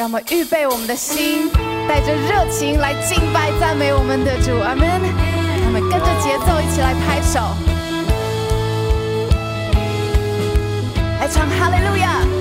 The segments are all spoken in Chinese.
让我们预备我们的心，带着热情来敬拜赞美我们的主，阿门。让我们跟着节奏一起来拍手，来唱哈利路亚。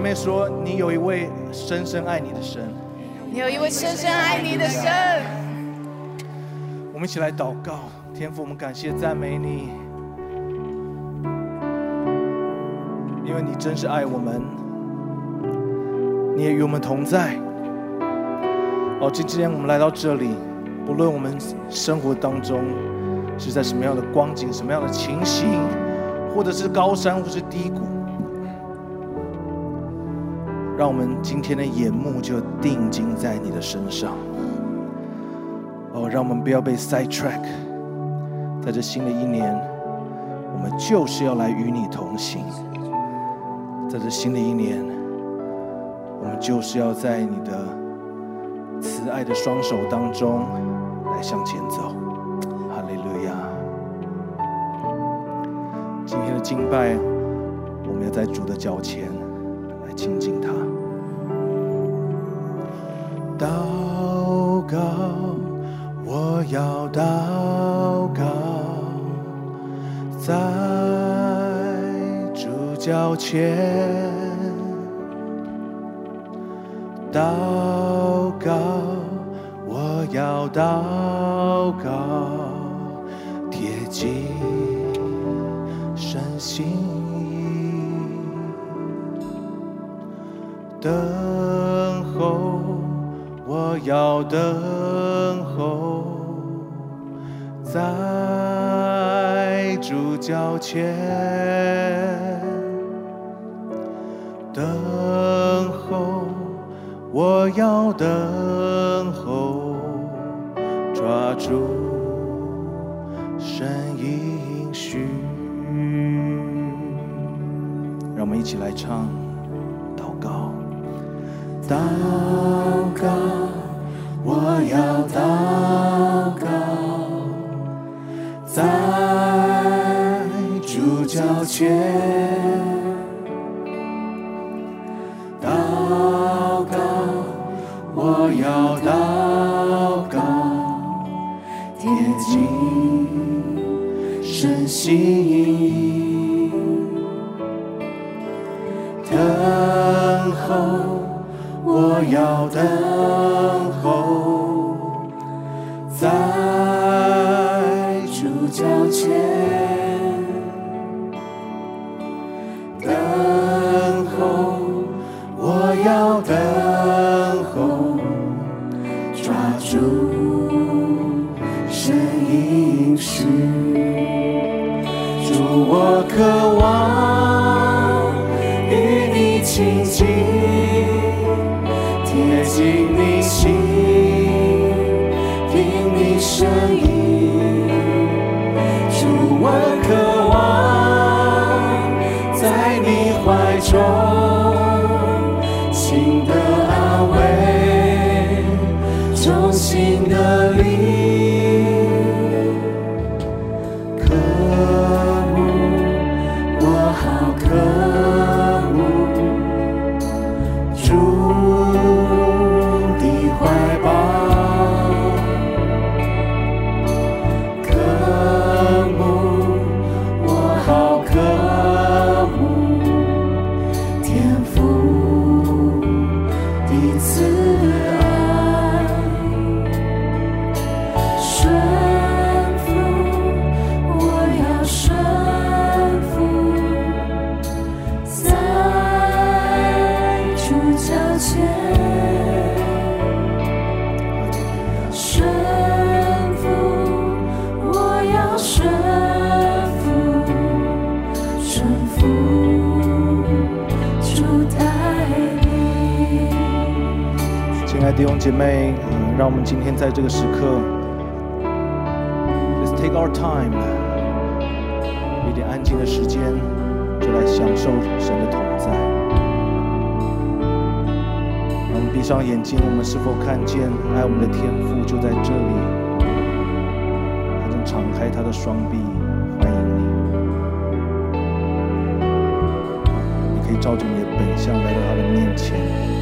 妹说，你有一位深深爱你的神。你有一位深深爱你的神。我们一起来祷告，天父，我们感谢赞美你，因为你真是爱我们，你也与我们同在。哦，今天我们来到这里，不论我们生活当中是在什么样的光景、什么样的情形，或者是高山，或是低谷。让我们今天的眼目就定睛在你的身上。哦，让我们不要被 side track。在这新的一年，我们就是要来与你同行。在这新的一年，我们就是要在你的慈爱的双手当中来向前走。哈利路亚！今天的敬拜，我们要在主的脚前来亲近前。祷告，我要祷告，贴近神心意，等候。我要等候，在主脚前我要等候，抓住神应许。让我们一起来唱祷告，祷告。我要祷告，在主脚前我要祷告，贴近神心，等候，我要等候，在主脚前姐妹，让我们今天在这个时刻，Let's take our time，一点安静的时间，就来享受神的同在。让我们闭上眼睛，我们是否看见爱我们的天父就在这里？他正敞开他的双臂欢迎你。你可以照着你的本相来到他的面前。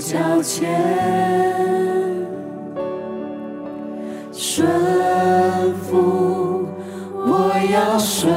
脚前，顺服，我要顺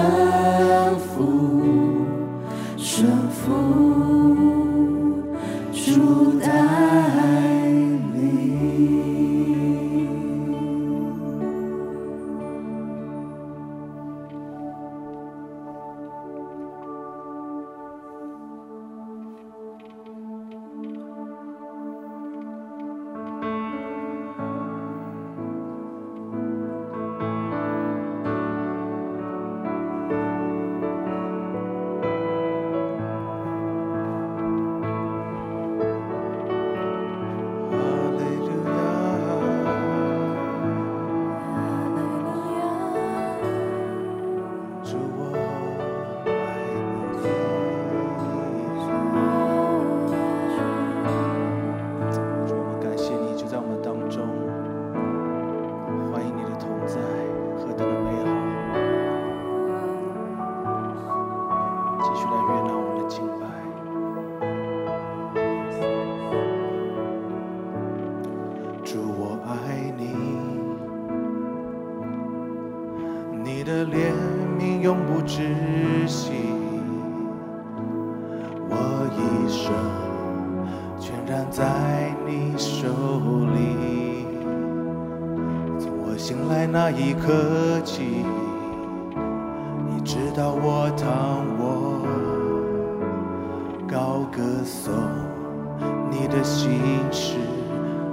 你的心是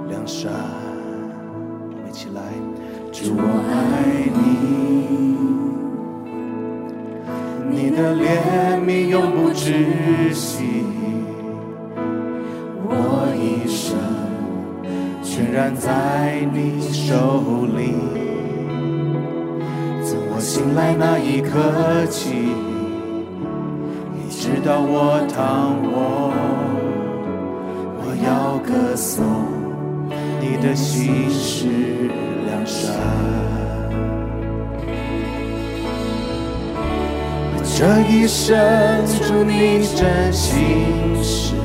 良善。我们一起来，主我爱你，你的怜悯永不止息，我一生全然在你手里。从我醒来那一刻起，你知道我躺卧，歌颂你的心是良善。这一生祝你真心实，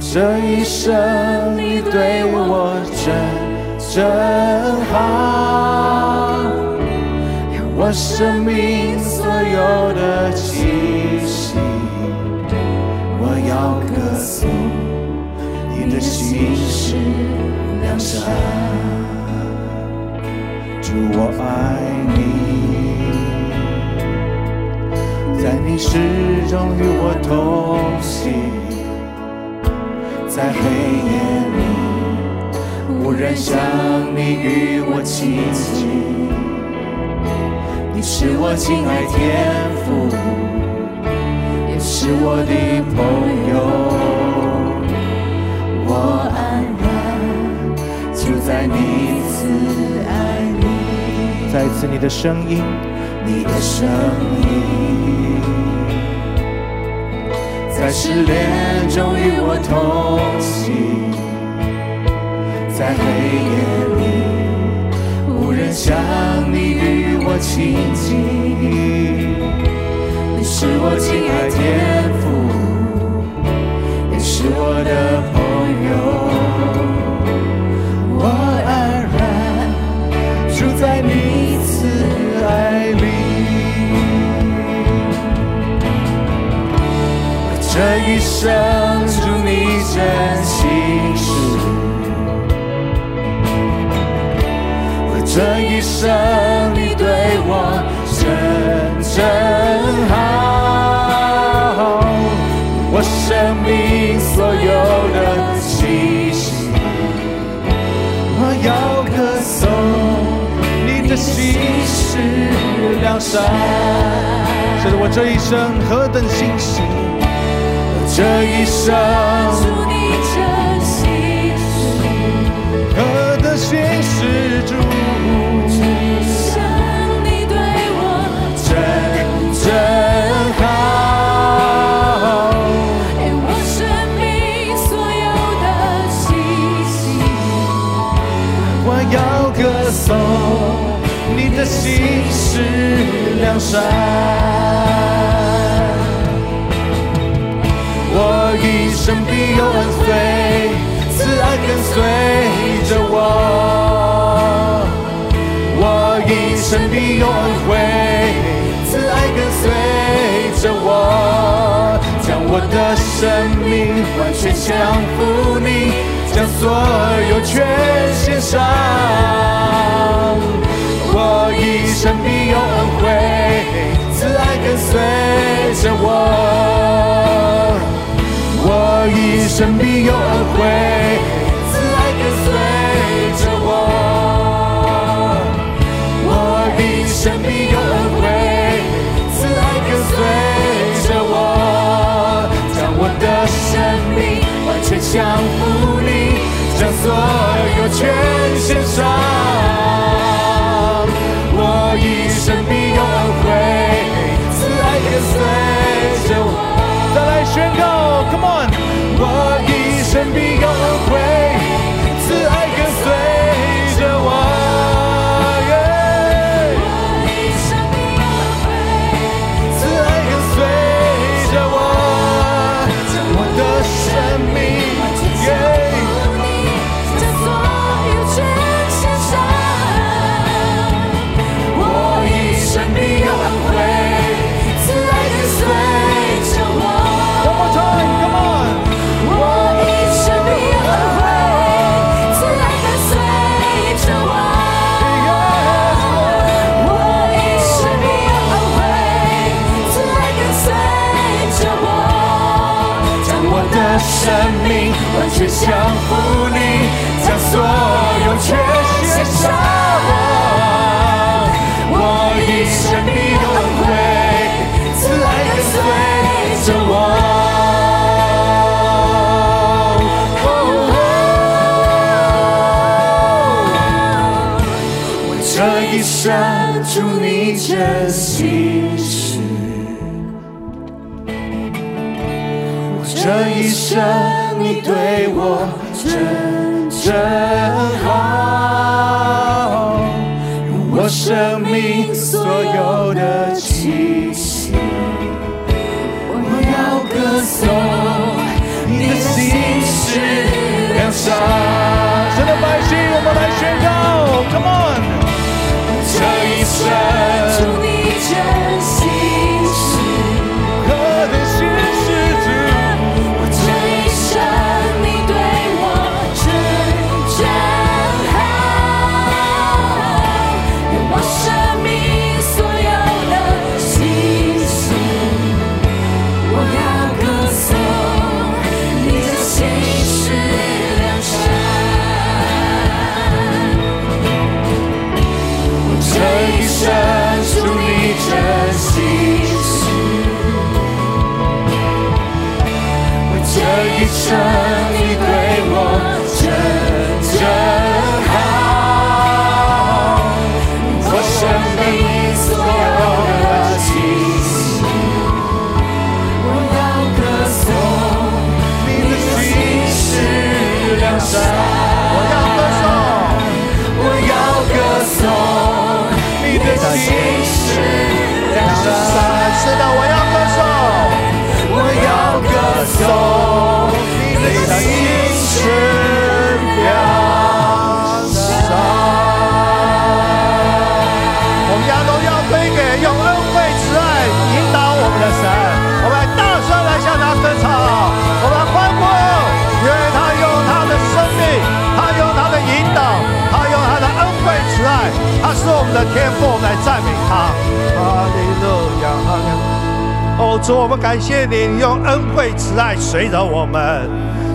这一生你对我真真好，我生命所有的情，要歌颂你的心是良善，主我爱你。在你始终与我同行，在黑夜里，无人像你与我亲近。你是我亲爱天父，是我的朋友。我安然就在你慈爱里。再次，你的声音，你的声音。在失恋中与我同行，在黑夜里，无人像你与我亲近。你是我亲爱天，是我的朋友。我安然住在你慈爱里。这一生祝你真心实意，这一生你对我要歌颂你的心是良善，这是我这一生何等欣喜。这一生，是良善。我一生必有恩惠，慈爱跟随着我。我一生必有恩惠，慈爱跟随着我，将我的生命完全降服你，将所有全献上。慈爱跟随着我。我一生必有恩惠，慈爱跟随着我。我一生必有恩惠，慈爱跟随着我，将我的生命完全降服你，将所有全献上。生祝你真心事。我这一生你对我真真好，用我生命主，我们感谢你，用恩惠慈爱随着我们。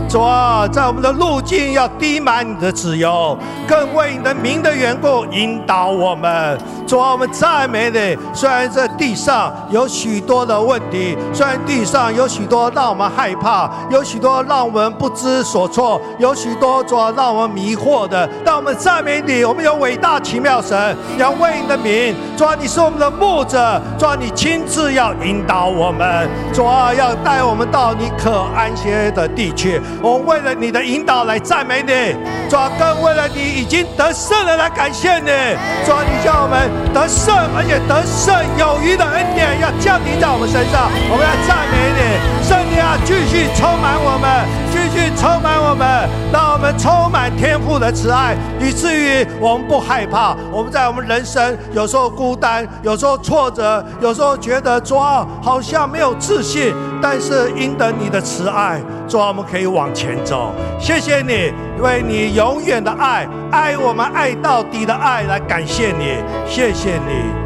主啊，在我们的路径要滴满你的自由，更为你的名的缘故引导我们。主啊，我们赞美你。虽然这地上有许多的问题，虽然地上有许多让我们害怕，有许多让我们不知所措，有许多主啊让我们迷惑的，但我们赞美你。我们有伟大奇妙神，要为你的名。主啊，你是我们的牧者，主啊，你亲自要引导我们，主啊，要带我们到你可安歇的地区。我们为了你的引导来赞美你，主啊，更为了你已经得胜了来感谢你。主啊，你叫我们得胜，而且得胜有余的恩典要降临在我们身上。我们要赞美你，圣灵啊，继续充满我们，继续充满我们，让我们充满天赋的慈爱，以至于我们不害怕。我们在我们人生有时候孤单，有时候挫折，有时候觉得主啊好像没有自信，但是因得你的慈爱，主啊我们可以往前走。谢谢你，为你永远的爱，爱我们爱到底的爱来感谢你，谢谢你。